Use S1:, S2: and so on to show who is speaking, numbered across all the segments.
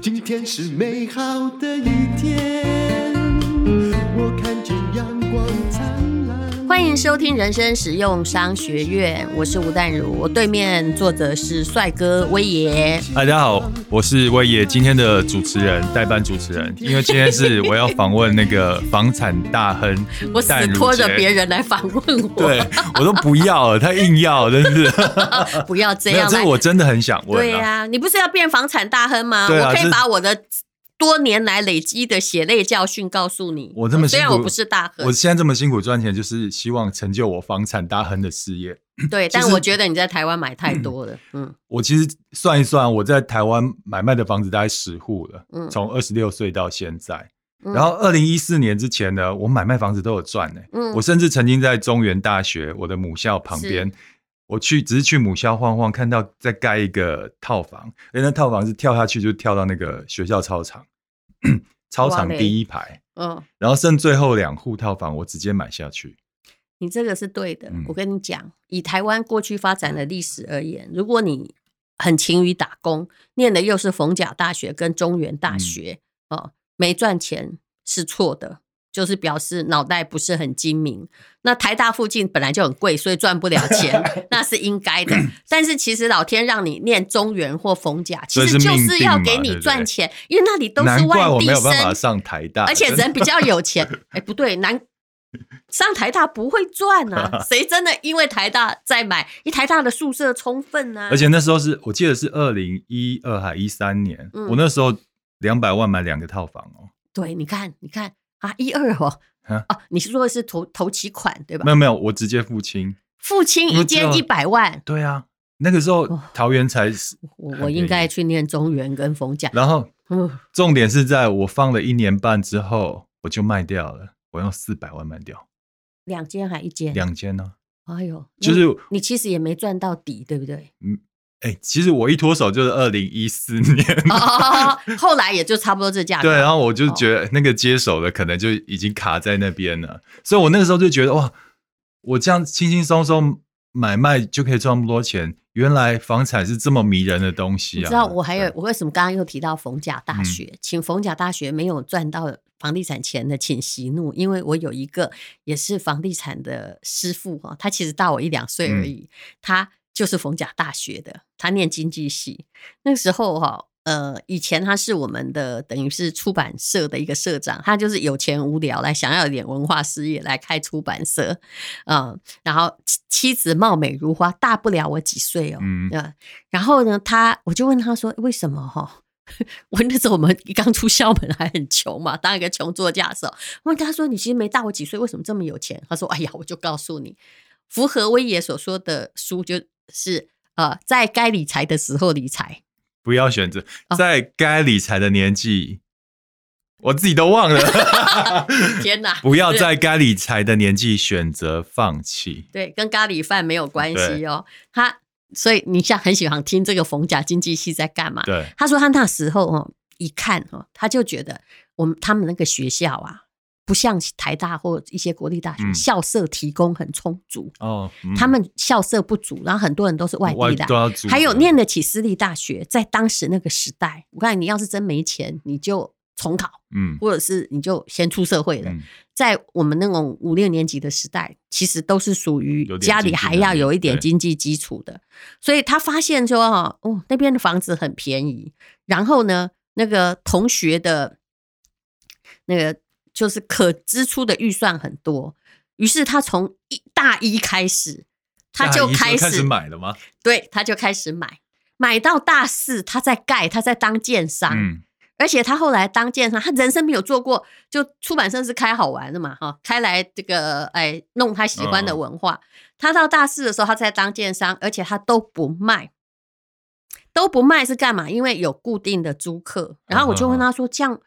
S1: 今天是美好的一天，我看见阳光灿烂。
S2: 欢迎收听人生实用商学院，我是吴淡如，我对面坐着是帅哥威爷。
S3: 大家好，我是威爷，今天的主持人，代班主持人，因为今天是我要访问那个房产大亨，
S2: 我死拖着别人来访问我，
S3: 对我都不要了，他硬要，真是
S2: 不要这样，
S3: 这我真的很想问。
S2: 对呀、啊，你不是要变房产大亨吗？啊、我可以把我的。多年来累积的血泪教训，告诉你，
S3: 我这么辛苦，
S2: 虽然我不是大亨，
S3: 我现在这么辛苦赚钱，就是希望成就我房产大亨的事业。
S2: 对，但我觉得你在台湾买太多了。嗯，嗯
S3: 我其实算一算，我在台湾买卖的房子大概十户了。嗯，从二十六岁到现在，然后二零一四年之前呢，我买卖房子都有赚呢。嗯，我甚至曾经在中原大学我的母校旁边，我去只是去母校晃晃，看到在盖一个套房，哎，那套房是跳下去就跳到那个学校操场。操场第一排，嗯，然后剩最后两户套房，我直接买下去。
S2: 你这个是对的，嗯、我跟你讲，以台湾过去发展的历史而言，如果你很勤于打工，念的又是逢甲大学跟中原大学，嗯、哦，没赚钱是错的。就是表示脑袋不是很精明。那台大附近本来就很贵，所以赚不了钱，那是应该的。但是其实老天让你念中原或逢甲，其实就是要给你赚钱，因为那里都是外地生。难怪我没有办法
S3: 上台大，
S2: 而且人比较有钱。哎、欸，不对，难上台大不会赚啊！谁真的因为台大在买？一台大的宿舍充分啊。
S3: 而且那时候是我记得是二零一二还一三年，嗯、我那时候两百万买两个套房哦。
S2: 对，你看，你看。啊，一二哦，啊，哦，你是说的是投投期款对吧？
S3: 没有没有，我直接付清，
S2: 付清一间一百万。
S3: 对啊，那个时候桃园才是
S2: 我我应该去念中原跟逢甲。
S3: 然后，重点是在我放了一年半之后，我就卖掉了，我用四百万卖掉。
S2: 两间还一间？
S3: 两间呢？
S2: 哎呦，
S3: 就是
S2: 你其实也没赚到底，对不对？嗯。
S3: 哎、欸，其实我一脱手就是二零一四年，
S2: 哦，后来也就差不多这价格。
S3: 对，然后我就觉得那个接手的可能就已经卡在那边了，所以我那个时候就觉得哇，我这样轻轻松松买卖就可以赚那么多钱，原来房产是这么迷人的东西啊！
S2: 你知道我还有我为什么刚刚又提到逢甲大学？嗯、请逢甲大学没有赚到房地产钱的，请息怒，因为我有一个也是房地产的师傅哈，他其实大我一两岁而已，嗯、他。就是逢甲大学的，他念经济系。那个时候哈，呃，以前他是我们的等于是出版社的一个社长，他就是有钱无聊来想要一点文化事业来开出版社，嗯，然后妻子貌美如花，大不了我几岁哦，嗯，然后呢，他我就问他说，为什么哈？我那时候我们刚出校门还很穷嘛，当一个穷作家的时候，我问他说，你其实没大我几岁，为什么这么有钱？他说，哎呀，我就告诉你，符合威爷所说的书就。是呃，在该理财的时候理财，
S3: 不要选择在该理财的年纪，哦、我自己都忘了。
S2: 天哪！
S3: 不要在该理财的年纪选择放弃。
S2: 对，跟咖喱饭没有关系哦。他所以你像很喜欢听这个逢甲经济系在干嘛？
S3: 对，
S2: 他说他那时候哦，一看哦，他就觉得我们他们那个学校啊。不像台大或一些国立大学，校舍提供很充足哦。他们校舍不足，然后很多人都是外地的，还有念得起私立大学，在当时那个时代，我看你要是真没钱，你就重考，嗯，或者是你就先出社会了。在我们那种五六年级的时代，其实都是属于家里还要有一点经济基础的。所以他发现说，哦，那边的房子很便宜，然后呢，那个同学的那个。就是可支出的预算很多，于是他从一大一开始，他就开始，开始买了吗？对，他就开始买，买到大四，他在盖，他在当建商，嗯、而且他后来当建商，他人生没有做过，就出版社是开好玩的嘛，哈，开来这个哎弄他喜欢的文化。哦、他到大四的时候，他在当建商，而且他都不卖，都不卖是干嘛？因为有固定的租客。然后我就问他说：“哦、这样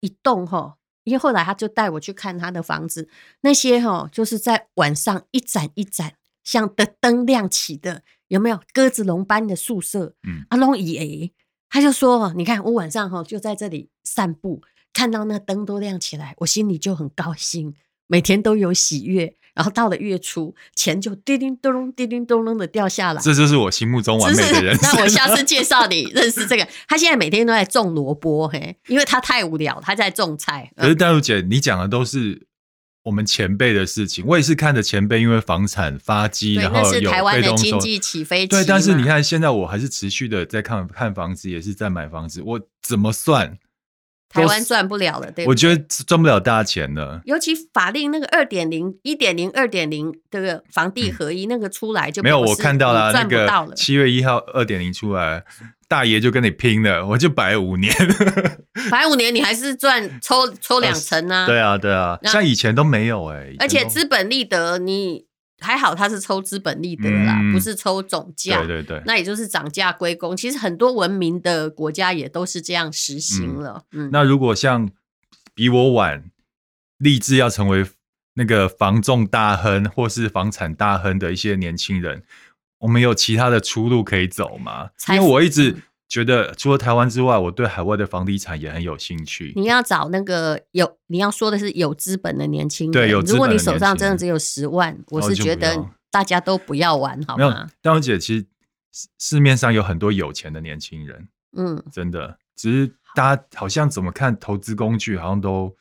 S2: 一栋哈？”因为后来他就带我去看他的房子，那些哈就是在晚上一盏一盏像的灯亮起的，有没有鸽子笼般的宿舍？嗯，阿龙以诶，他就说：“你看我晚上哈就在这里散步，看到那灯都亮起来，我心里就很高兴，每天都有喜悦。然后到了月初，钱就叮叮咚咚、叮叮咚咚的掉下来。
S3: 这就是我心目中完美的人。
S2: 那我下次介绍你认识这个，他现在每天都在种萝卜，嘿，因为他太无聊，他在种菜。
S3: 可是淡如姐，你讲的都是我们前辈的事情，我也是看着前辈因为房产发迹，然后有
S2: 台湾的经济起飞期。
S3: 对，但是你看现在我还是持续的在看看房子，也是在买房子，我怎么算？
S2: 台湾赚不了了，对？
S3: 我觉得赚不了大钱了。
S2: 尤其法令那个二点零、一点零、二点零这个房地合一那个出来就
S3: 没有，我看到了那个七月一号二点零出来，大爷就跟你拼了，我就摆五年，
S2: 摆五年你还是赚抽抽两成啊？
S3: 对啊，对啊，像以前都没有哎，
S2: 而且资本利得你。还好，他是抽资本利得啦，嗯、不是抽总价。
S3: 对对对，
S2: 那也就是涨价归公。其实很多文明的国家也都是这样实行了。嗯，
S3: 嗯，那如果像比我晚立志要成为那个房仲大亨或是房产大亨的一些年轻人，我们有其他的出路可以走吗？因为我一直。觉得除了台湾之外，我对海外的房地产也很有兴趣。
S2: 你要找那个有你要说的是有资本的年轻人。
S3: 对，有资本的年轻人。
S2: 如果你手上真的只有十万，我是觉得大家都不要玩，好吗？没有，
S3: 淡如姐，其实市面上有很多有钱的年轻人，嗯，真的，只是大家好像怎么看投资工具，好像都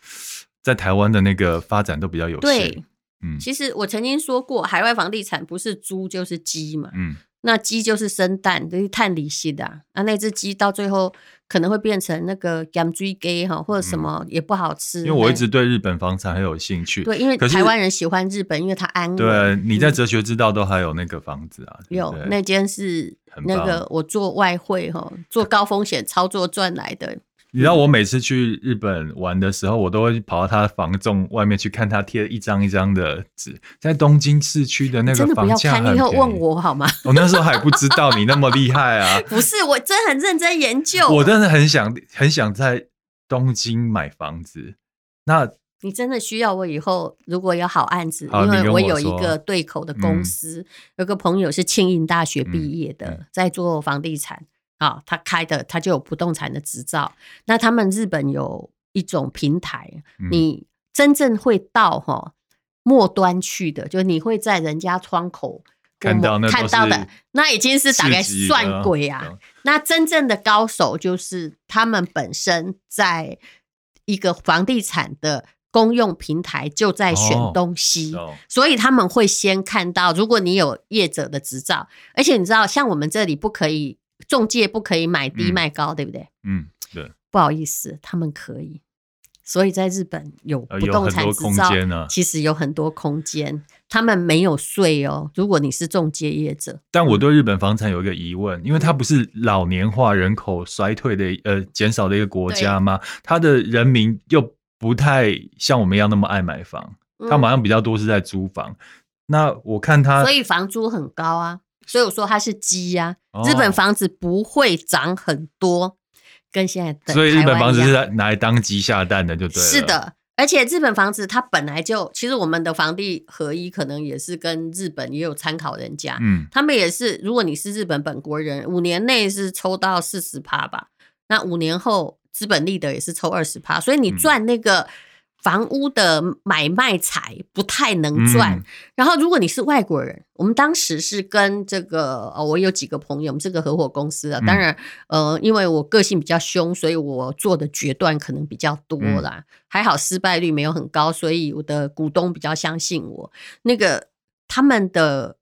S3: 在台湾的那个发展都比较有限。
S2: 对，嗯，其实我曾经说过，海外房地产不是猪就是鸡嘛，嗯。那鸡就是生蛋，就是碳离析的啊。那那只鸡到最后可能会变成那个 g a m g 哈，或者什么也不好吃。
S3: 因为我一直对日本房产很有兴趣。
S2: 对，因为台湾人喜欢日本，因为它安稳。
S3: 对，你在哲学之道都还有那个房子啊？
S2: 有那间是那个我做外汇哈，做高风险操作赚来的。
S3: 你知道我每次去日本玩的时候，我都会跑到他的房仲外面去看他贴一张一张的纸，在东京市区的那个房价很便宜。
S2: 你以后问我好吗？
S3: 我那时候还不知道你那么厉害啊！
S2: 不是，我真的很认真研究。
S3: 我真的很想很想在东京买房子。那
S2: 你真的需要我以后如果有好案子，因为我有一个对口的公司，嗯、有个朋友是庆应大学毕业的，嗯、在做房地产。啊，他开的他就有不动产的执照。那他们日本有一种平台，嗯、你真正会到哈末端去的，就你会在人家窗口
S3: 看到那
S2: 看到的，那已经是大概算鬼啊。那真正的高手就是他们本身在一个房地产的公用平台就在选东西，哦、所以他们会先看到，如果你有业者的执照，而且你知道，像我们这里不可以。中介不可以买低卖高，嗯、对不对？
S3: 嗯，对。
S2: 不好意思，他们可以。所以在日本有不动产执照，啊、其实有很多空间。他们没有税哦。如果你是中介业者，
S3: 但我对日本房产有一个疑问，因为它不是老年化、人口衰退的呃减少的一个国家吗？对它的人民又不太像我们一样那么爱买房，他们好像比较多是在租房。嗯、那我看他，
S2: 所以房租很高啊。所以我说它是鸡呀，日本房子不会涨很多，跟现在的。
S3: 所以日本房子是拿来当鸡下蛋的，就对了。
S2: 是的，而且日本房子它本来就，其实我们的房地合一可能也是跟日本也有参考人家，嗯，他们也是，如果你是日本本国人，五年内是抽到四十趴吧，那五年后资本利得也是抽二十趴，所以你赚那个。房屋的买卖财不太能赚，嗯、然后如果你是外国人，我们当时是跟这个呃，我有几个朋友，我们这个合伙公司啊，当然呃，因为我个性比较凶，所以我做的决断可能比较多啦，嗯、还好失败率没有很高，所以我的股东比较相信我。那个他们的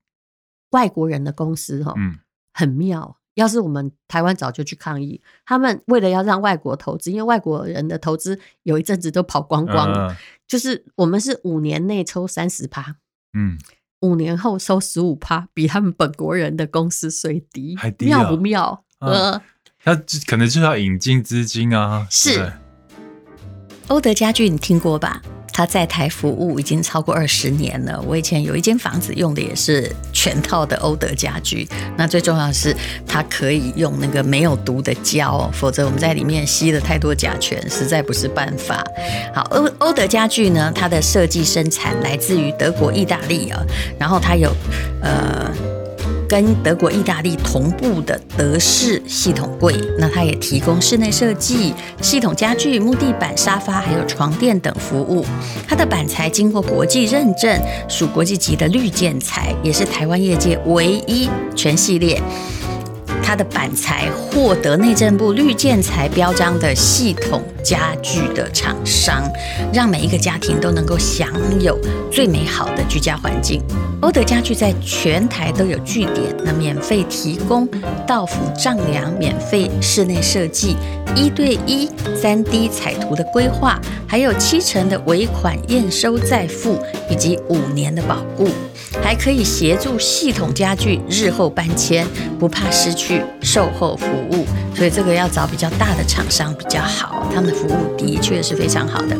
S2: 外国人的公司哈，嗯、很妙。要是我们台湾早就去抗议，他们为了要让外国投资，因为外国人的投资有一阵子都跑光光了，嗯、就是我们是五年内抽三十趴，嗯，五年后收十五趴，比他们本国人的公司税低，还低、啊、妙不妙？呃、嗯，
S3: 他可能就要引进资金啊，
S2: 是。欧德家具你听过吧？他在台服务已经超过二十年了。我以前有一间房子用的也是全套的欧德家具。那最重要的是，它可以用那个没有毒的胶，否则我们在里面吸了太多甲醛，实在不是办法。好，欧欧德家具呢，它的设计生产来自于德国、意大利啊。然后它有呃
S4: 跟德国、意大利同步的德式系统柜，那它也提供室内设计、系统家具、木地板、沙发还有床垫等服务。它的板材经过国际认证，属国际级的绿建材，也是台湾业界唯一全系列。它的板材获得内政部绿建材标章的系统家具的厂商，让每一个家庭都能够享有最美好的居家环境。欧德家具在全台都有据点，那免费提供到府丈量、免费室内设计、一对一三 D 彩图的规划，还有七成的尾款验收再付，以及五年的保固。还可以协助系统家具日后搬迁，不怕失去售后服务，所以这个要找比较大的厂商比较好，他们的服务的确是非常好的。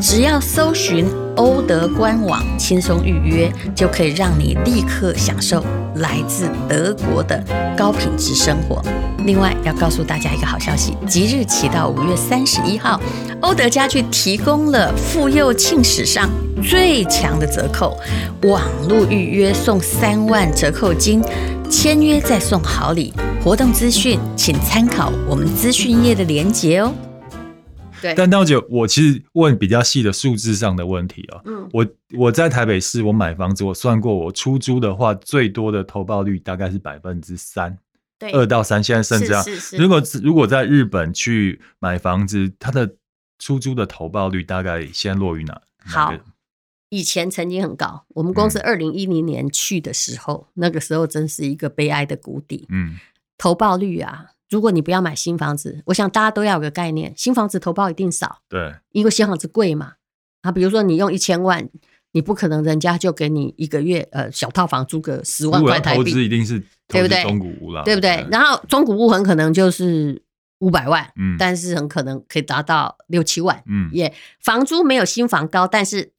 S4: 只要搜寻欧德官网，轻松预约，就可以让你立刻享受来自德国的高品质生活。另外，要告诉大家一个好消息，即日起到五月三十一号，欧德家具提供了妇幼庆史上最强的折扣，网络预约送三万折扣金，签约再送好礼。活动资讯请参考我们资讯页的连结哦。
S2: 对，
S3: 但大姐，我其实问比较细的数字上的问题啊。嗯，我我在台北市，我买房子，我算过，我出租的话，最多的投报率大概是百分之三，对，二到三，现在甚至啊。如果如果在日本去买房子，它的出租的投报率大概现在落于哪？
S2: 好，以前曾经很高，我们公司二零一零年去的时候，嗯，那个时候真是一个悲哀的谷底。嗯，投报率啊。如果你不要买新房子，我想大家都要有个概念，新房子投报一定少。
S3: 对，
S2: 因为新房子贵嘛。啊，比如说你用一千万，你不可能人家就给你一个月呃小套房租个十万块台币。
S3: 投资一定是对不对？中古屋了，
S2: 对不对？然后中古屋很可能就是五百万，嗯，但是很可能可以达到六七万，嗯，也房租没有新房高，但是。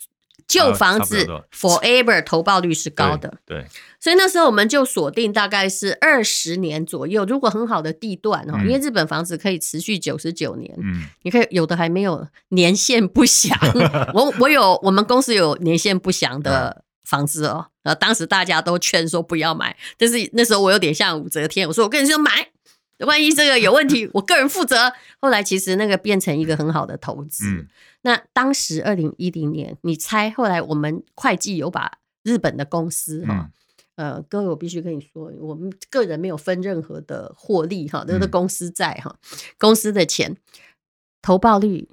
S2: 旧房子 forever 投报率是高的，
S3: 对，对，
S2: 所以那时候我们就锁定大概是二十年左右。如果很好的地段哦，嗯、因为日本房子可以持续九十九年，嗯，你可以有的还没有年限不详。我我有我们公司有年限不详的房子哦，呃，当时大家都劝说不要买，但是那时候我有点像武则天，我说我跟你说买，万一这个有问题，我个人负责。后来其实那个变成一个很好的投资。嗯那当时二零一零年，你猜后来我们会计有把日本的公司哈、嗯，呃，各位我必须跟你说，我们个人没有分任何的获利哈，都是公司在哈，公司的钱投报率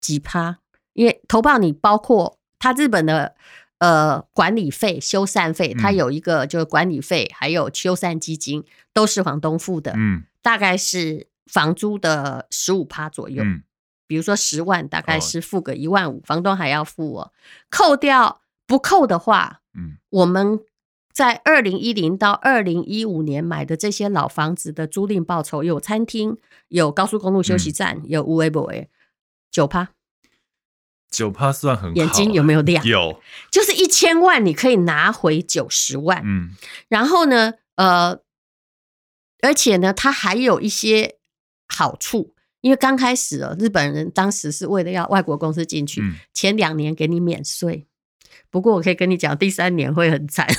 S2: 几趴？因为投报你包括他日本的呃管理费、修缮费，它有一个就是管理费，还有修缮基金都是房东付的，嗯，大概是房租的十五趴左右。嗯。比如说十万，大概是付个一万五，房东还要付我。扣掉不扣的话，嗯，我们在二零一零到二零一五年买的这些老房子的租赁报酬，有餐厅，有高速公路休息站，有有的没的，九趴，
S3: 九趴算很好。
S2: 眼睛有没有亮？
S3: 有，
S2: 就是一千万你可以拿回九十万，嗯，然后呢，呃，而且呢，它还有一些好处。因为刚开始哦，日本人当时是为了要外国公司进去，嗯、前两年给你免税。不过我可以跟你讲，第三年会很惨，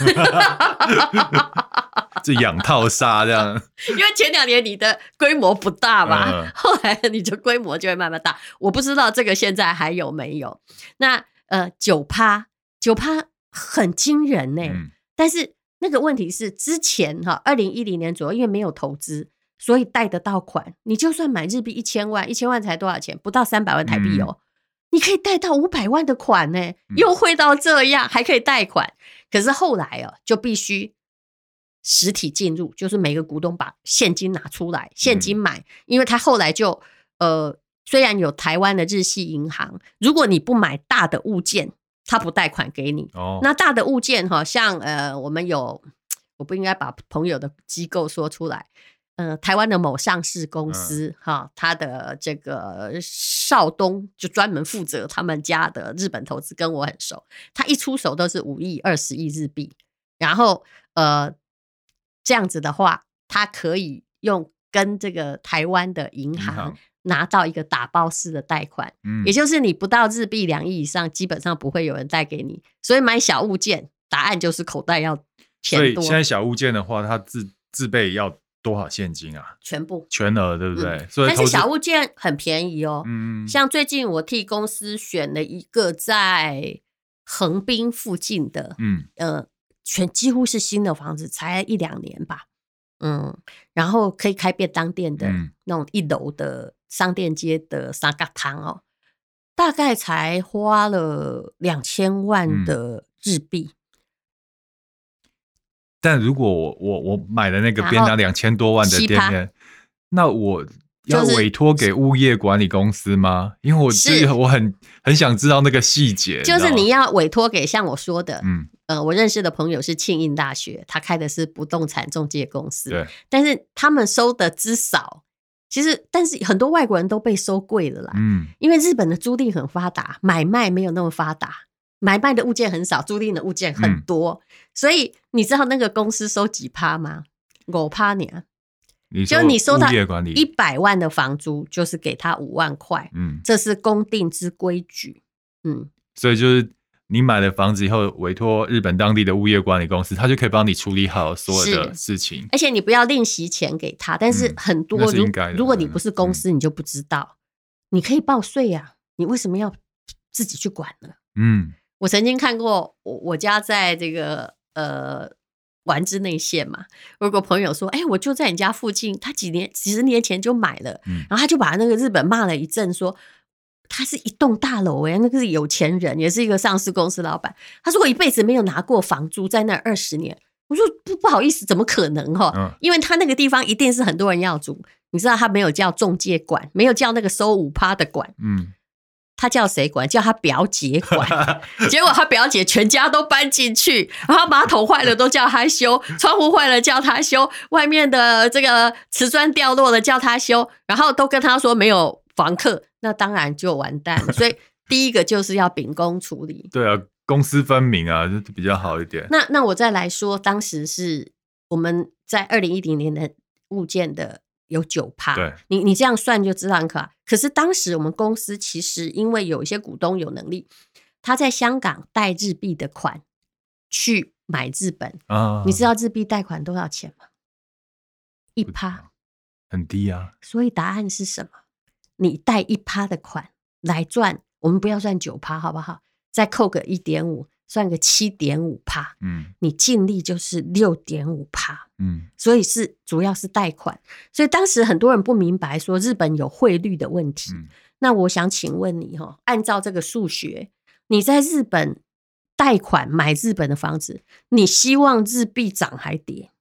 S3: 这养套杀这样。
S2: 因为前两年你的规模不大嘛，嗯、后来你的规模就会慢慢大。我不知道这个现在还有没有。那呃，九趴九趴很惊人呢、欸。嗯、但是那个问题是之前哈，二零一零年左右，因为没有投资。所以贷得到款，你就算买日币一千万，一千万才多少钱？不到三百万台币哦，嗯、你可以贷到五百万的款呢，优惠到这样，还可以贷款。可是后来哦，就必须实体进入，就是每个股东把现金拿出来，现金买，因为他后来就呃，虽然有台湾的日系银行，如果你不买大的物件，他不贷款给你。哦，那大的物件哈，像呃，我们有，我不应该把朋友的机构说出来。呃，台湾的某上市公司哈，他的这个少东就专门负责他们家的日本投资，跟我很熟。他一出手都是五亿、二十亿日币，然后呃，这样子的话，他可以用跟这个台湾的银行拿到一个打包式的贷款，嗯，也就是你不到日币两亿以上，基本上不会有人贷给你。所以买小物件，答案就是口袋要。钱多。
S3: 所以现在小物件的话，它自自备要多少现金啊？
S2: 全部
S3: 全额，对不对？
S2: 嗯、
S3: 所以
S2: 但是小物件很便宜哦。
S3: 嗯，
S2: 像最近我替公司选了一个在横滨附近的，
S3: 嗯
S2: 呃，全几乎是新的房子，才一两年吧。嗯，然后可以开便当店的、嗯、那种一楼的商店街的三角汤哦，大概才花了两千万的日币。
S3: 嗯但如果我我我买的那个便当两千多万的店面，那我要委托给物业管理公司吗？因为我这个我很很想知道那个细节。
S2: 就是你要委托给像我说的，
S3: 嗯
S2: 呃，我认识的朋友是庆应大学，他开的是不动产中介公司，
S3: 对，
S2: 但是他们收的之少，其实但是很多外国人都被收贵了啦，
S3: 嗯，
S2: 因为日本的租赁很发达，买卖没有那么发达。买卖的物件很少，租赁的物件很多，嗯、所以你知道那个公司收几趴吗？五趴呢？就你收到一百万的房租，就是给他五万块，
S3: 嗯，
S2: 这是公定之规矩，嗯，
S3: 所以就是你买了房子以后，委托日本当地的物业管理公司，他就可以帮你处理好所有的事情，
S2: 而且你不要另息钱给他，但是很多如、嗯、如果你不是公司，你就不知道，嗯、你可以报税呀、啊，你为什么要自己去管呢？
S3: 嗯。
S2: 我曾经看过，我我家在这个呃丸之内线嘛，我有个朋友说，哎、欸，我就在你家附近，他几年几十年前就买了，
S3: 嗯、
S2: 然后他就把那个日本骂了一阵，说他是一栋大楼，哎，那个是有钱人，也是一个上市公司老板，他说我一辈子没有拿过房租，在那二十年，我说不不好意思，怎么可能哈？
S3: 嗯、
S2: 因为他那个地方一定是很多人要租，你知道他没有叫中介管，没有叫那个收五趴的管，
S3: 嗯。
S2: 他叫谁管？叫他表姐管。结果他表姐全家都搬进去，然后马桶坏了都叫他修，窗户坏了叫他修，外面的这个瓷砖掉落了叫他修，然后都跟他说没有房客，那当然就完蛋。所以第一个就是要秉公处理。
S3: 对啊，公私分明啊，就比较好一点。
S2: 那那我再来说，当时是我们在二零一零年的物件的。有九趴，
S3: 对，
S2: 你你这样算就知道很可怕。可是当时我们公司其实因为有一些股东有能力，他在香港贷日币的款去买日本
S3: 啊，
S2: 你知道日币贷款多少钱吗？一趴，
S3: 很低啊。
S2: 所以答案是什么？你贷一趴的款来赚，我们不要算九趴好不好？再扣个一点五。算个七点五趴，
S3: 嗯，
S2: 你净利就是六点五趴，
S3: 嗯，
S2: 所以是主要是贷款，所以当时很多人不明白说日本有汇率的问题。
S3: 嗯，
S2: 那我想请问你哈，按照这个数学，你在日本贷款买日本的房子，你希望日币涨还跌？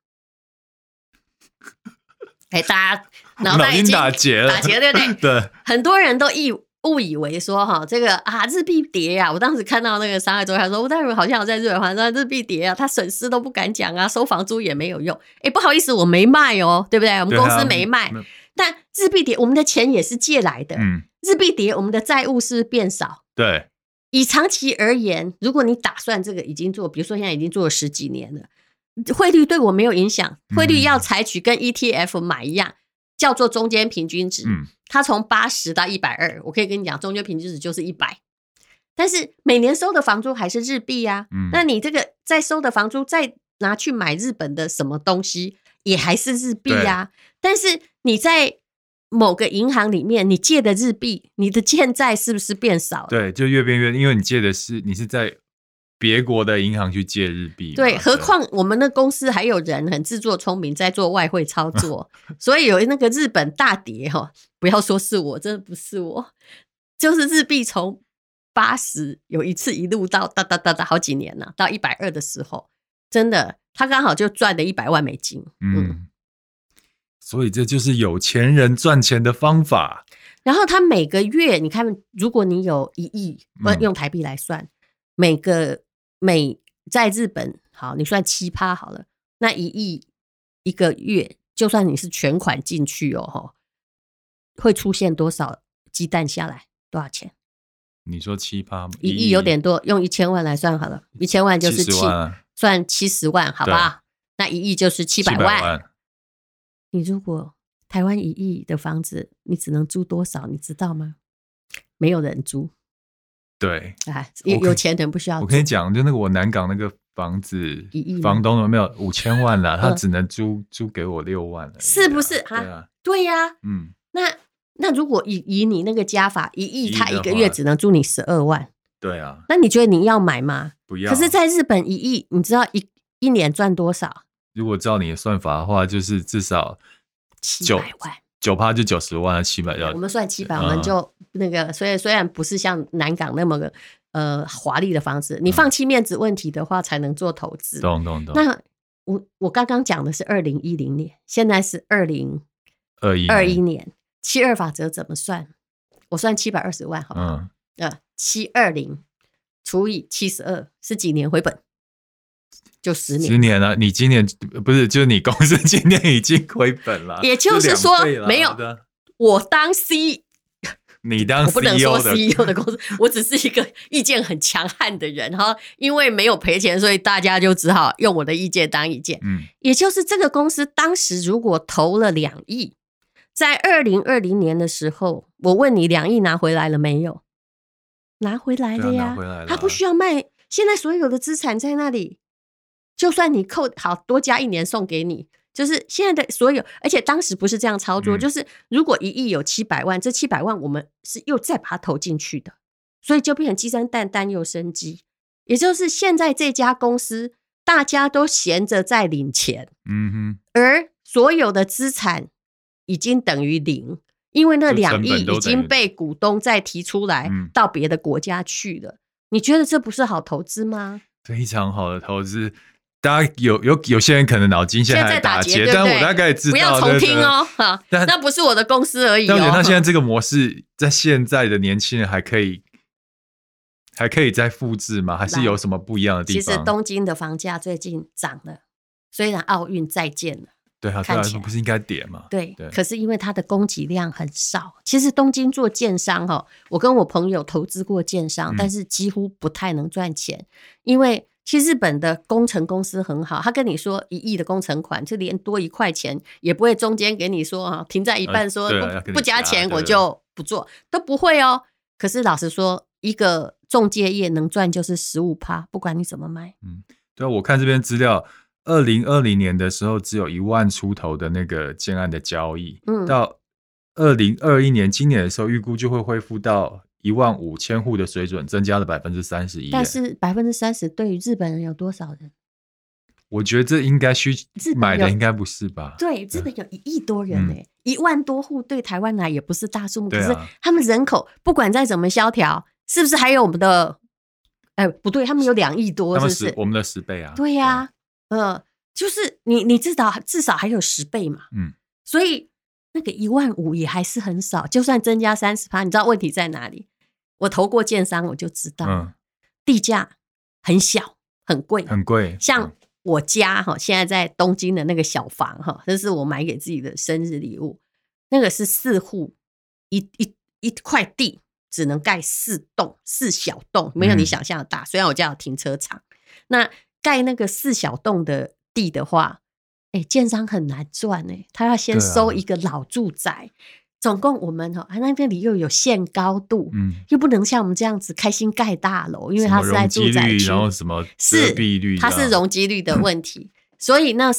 S2: 哎，大家脑袋已经打结了，打结对不对？
S3: 对，
S2: 很多人都以误以为说哈，这个啊日币跌呀，我当时看到那个上海周刊说，我当时好像有在日本还说日币跌啊，他损失都不敢讲啊，收房租也没有用。哎，不好意思，我没卖哦，对不对？我们公司没卖。但日币跌，我们的钱也是借来的。
S3: 嗯，
S2: 日币跌，我们的债务是变少？
S3: 对。
S2: 以长期而言，如果你打算这个已经做，比如说现在已经做了十几年了，汇率对我没有影响，汇率要采取跟 ETF 买一样。叫做中间平均值，
S3: 嗯，
S2: 它从八十到一百二，我可以跟你讲，中间平均值就是一百，但是每年收的房租还是日币呀，
S3: 嗯，
S2: 那你这个再收的房租再拿去买日本的什么东西，也还是日币呀，但是你在某个银行里面，你借的日币，你的欠债是不是变少
S3: 了？对，就越变越，因为你借的是你是在。别国的银行去借日币，
S2: 对，何况我们的公司还有人很自作聪明在做外汇操作，所以有那个日本大跌哈，不要说是我，真的不是我，就是日币从八十有一次一路到哒哒哒哒好几年了，到一百二的时候，真的他刚好就赚了一百万美金，
S3: 嗯，嗯，所以这就是有钱人赚钱的方法。
S2: 然后他每个月，你看，如果你有一亿，用台币来算，嗯、每个。每在日本，好，你算七趴好了，那一亿一个月，就算你是全款进去哦，会出现多少鸡蛋下来？多少钱？
S3: 你说七趴吗？
S2: 一亿有点多，用一千万来算好了，一千万就是七，算七十万，好不好？那一亿就是七百万。
S3: 万
S2: 你如果台湾一亿的房子，你只能租多少？你知道吗？没有人租。
S3: 对，
S2: 哎，有有钱人不需要。
S3: 我跟你讲，就那个我南港那个房子，房东有没有五千万了？他只能租租给我六万了，
S2: 是不是啊？对呀，嗯，那那如果以以你那个加法一亿，他一个月只能租你十二万，
S3: 对啊，
S2: 那你觉得你要买吗？
S3: 不要。
S2: 可是，在日本一亿，你知道一一年赚多少？
S3: 如果照你的算法的话，就是至少
S2: 七百万，
S3: 九趴就九十万，七百要。
S2: 我们算七百，我们就那个，所以虽然不是像南港那么个呃华丽的房子，你放弃面子问题的话，才能做投资。
S3: 懂懂懂。
S2: 那我我刚刚讲的是二零一零年，现在是二零
S3: 二一
S2: 二一年，七二法则怎么算？我算七百二十万，好不好？嗯。呃，七二零除以七十二是几年回本？就十年，
S3: 十年了。你今年不是，就是你公司今年已经亏本了。
S2: 也就是说，没有我当 C，
S3: 你当 CEO
S2: 我不能说 CEO 的公司，我只是一个意见很强悍的人哈。因为没有赔钱，所以大家就只好用我的意见当意见。嗯，也就是这个公司当时如果投了两亿，在二零二零年的时候，我问你两亿拿回来了没有？拿回来了呀，他不需要卖，现在所有的资产在那里。就算你扣好多加一年送给你，就是现在的所有，而且当时不是这样操作，嗯、就是如果一亿有七百万，这七百万我们是又再把它投进去的，所以就变成鸡生蛋，蛋又生鸡。也就是现在这家公司大家都闲着在领钱，嗯哼，而所有的资产已经等于零，因为那两亿已经被股东再提出来到别的国家去了。嗯、你觉得这不是好投资吗？
S3: 非常好的投资。大家有有有些人可能脑筋现在在打结，但我大概知道，
S2: 不要重听哦，哈，那不是我的公司而已。
S3: 但我觉得他现在这个模式，在现在的年轻人还可以，还可以再复制吗？还是有什么不一样的地方？
S2: 其实东京的房价最近涨了，虽然奥运再见了，
S3: 对啊，看起来不是应该跌吗？
S2: 对，可是因为它的供给量很少。其实东京做建商哈，我跟我朋友投资过建商，但是几乎不太能赚钱，因为。其实日本的工程公司很好，他跟你说一亿的工程款，就连多一块钱也不会中间给你说啊，停在一半说不不加钱我就不做，都不会哦。可是老实说，一个中介业能赚就是十五趴，不管你怎么卖。
S3: 嗯，对啊，我看这边资料，二零二零年的时候只有一万出头的那个建案的交易，嗯，到二零二一年今年的时候，预估就会恢复到。一万五千户的水准增加了百分之三十一，
S2: 但是百分之三十对于日本人有多少人？
S3: 我觉得这应该需买的应该不是吧？
S2: 对，日本有一亿多人呢、欸，嗯、一万多户对台湾来也不是大数目，啊、可是他们人口不管再怎么萧条，是不是还有我们的？哎、欸，不对，他们有两亿多，是不是？
S3: 我们的十倍啊！
S2: 对呀、啊，呃，就是你你至少至少还有十倍嘛，嗯，所以那个一万五也还是很少，就算增加三十趴，你知道问题在哪里？我投过建商，我就知道，嗯、地价很小，很贵，
S3: 很贵。
S2: 像我家哈，现在在东京的那个小房哈，这是我买给自己的生日礼物。那个是四户，一一一块地只能盖四栋，四小栋，没有你想象的大。嗯、虽然我家有停车场，那盖那个四小栋的地的话，哎、欸，建商很难赚哎，他要先收一个老住宅。总共我们哈，那边里又有限高度，嗯，又不能像我们这样子开心盖大楼，因为它是在住宅区，
S3: 然后什么是
S2: 它是容积率的问题，嗯、所以那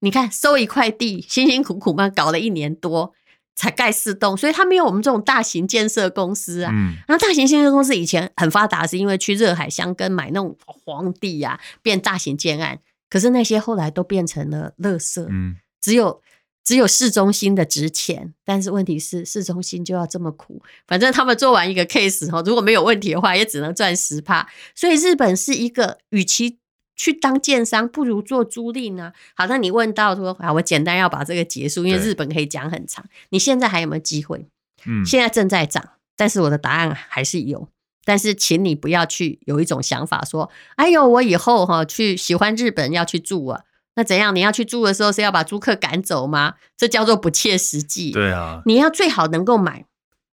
S2: 你看收一块地，辛辛苦苦嘛搞了一年多才盖四栋，所以它没有我们这种大型建设公司啊。嗯，然后大型建设公司以前很发达，是因为去热海香根买那种荒地呀、啊，变大型建案，可是那些后来都变成了垃圾，嗯，只有。只有市中心的值钱，但是问题是市中心就要这么苦。反正他们做完一个 case 哈，如果没有问题的话，也只能赚十帕。所以日本是一个，与其去当建商，不如做租赁呢。好，那你问到说，啊，我简单要把这个结束，因为日本可以讲很长。你现在还有没有机会？嗯，现在正在涨，但是我的答案还是有。但是请你不要去有一种想法说，哎呦，我以后哈去喜欢日本要去住啊。那怎样？你要去住的时候是要把租客赶走吗？这叫做不切实际。
S3: 对啊，
S2: 你要最好能够买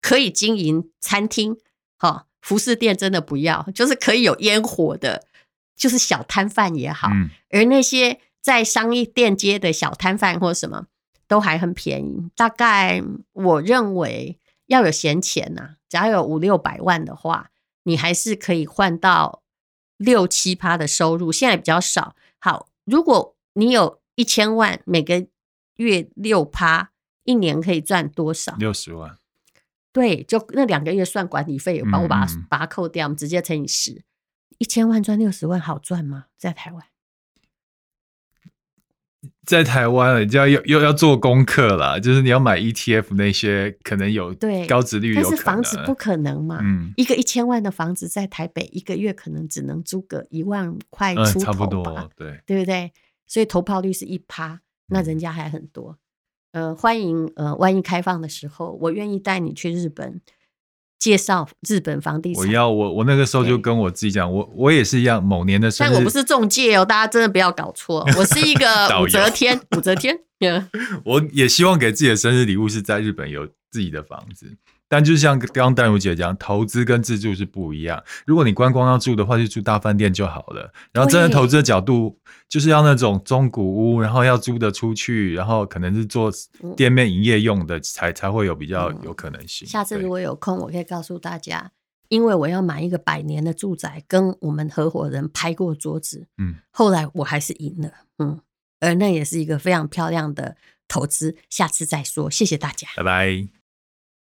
S2: 可以经营餐厅、哈服饰店，真的不要，就是可以有烟火的，就是小摊贩也好。嗯、而那些在商业店街的小摊贩或什么，都还很便宜。大概我认为要有闲钱呐、啊，只要有五六百万的话，你还是可以换到六七趴的收入，现在比较少。好，如果你有一千万，每个月六趴，一年可以赚多少？
S3: 六十万。
S2: 对，就那两个月算管理费，帮我把它把它扣掉，我们直接乘以十，一千万赚六十万，好赚吗？在台湾？
S3: 在台湾，你就要又又要做功课了，就是你要买 ETF 那些，可能有对高殖率，
S2: 但是房子不可能嘛。嗯，一个一千万的房子在台北，一个月可能只能租个一万块出头吧，差不多，对，对不对？所以投报率是一趴，那人家还很多。嗯、呃，欢迎呃，万一开放的时候，我愿意带你去日本。介绍日本房地产，
S3: 我要我我那个时候就跟我自己讲，我我也是一样，某年的时候，
S2: 但我不是中介哦，大家真的不要搞错，我是一个 武则天，武则天。
S3: 我也希望给自己的生日礼物是在日本有自己的房子。但就是像刚刚淡如姐讲，投资跟自住是不一样。如果你观光要住的话，就住大饭店就好了。然后，真的投资的角度，就是要那种中古屋，然后要租得出去，然后可能是做店面营业用的，才才会有比较有可能性。
S2: 下次如果有空，我可以告诉大家，因为我要买一个百年的住宅，跟我们合伙人拍过桌子，嗯，后来我还是赢了，嗯，而那也是一个非常漂亮的投资。下次再说，谢谢大家，
S3: 拜拜。